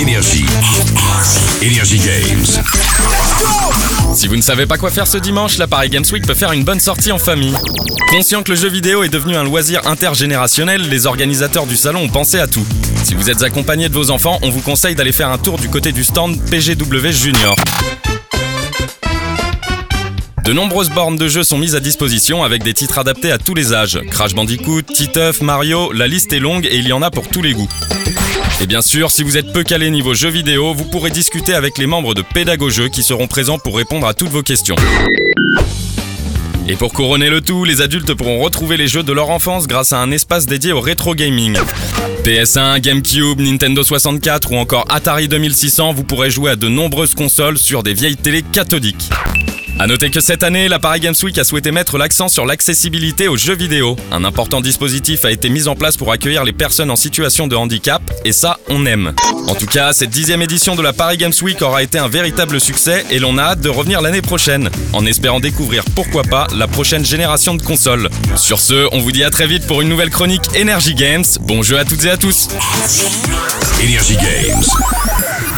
Énergie. Énergie Games. Si vous ne savez pas quoi faire ce dimanche, la Paris Games Week peut faire une bonne sortie en famille. Conscient que le jeu vidéo est devenu un loisir intergénérationnel, les organisateurs du salon ont pensé à tout. Si vous êtes accompagné de vos enfants, on vous conseille d'aller faire un tour du côté du stand PGW Junior. De nombreuses bornes de jeux sont mises à disposition avec des titres adaptés à tous les âges. Crash Bandicoot, Titeuf, Mario, la liste est longue et il y en a pour tous les goûts. Et bien sûr, si vous êtes peu calé niveau jeux vidéo, vous pourrez discuter avec les membres de Pédagogeux qui seront présents pour répondre à toutes vos questions. Et pour couronner le tout, les adultes pourront retrouver les jeux de leur enfance grâce à un espace dédié au rétro gaming. PS1, GameCube, Nintendo 64 ou encore Atari 2600, vous pourrez jouer à de nombreuses consoles sur des vieilles télé cathodiques. A noter que cette année, la Paris Games Week a souhaité mettre l'accent sur l'accessibilité aux jeux vidéo. Un important dispositif a été mis en place pour accueillir les personnes en situation de handicap, et ça, on aime. En tout cas, cette dixième édition de la Paris Games Week aura été un véritable succès et l'on a hâte de revenir l'année prochaine, en espérant découvrir pourquoi pas la prochaine génération de consoles. Sur ce, on vous dit à très vite pour une nouvelle chronique Energy Games. Bon jeu à toutes et à tous. Énergie Games.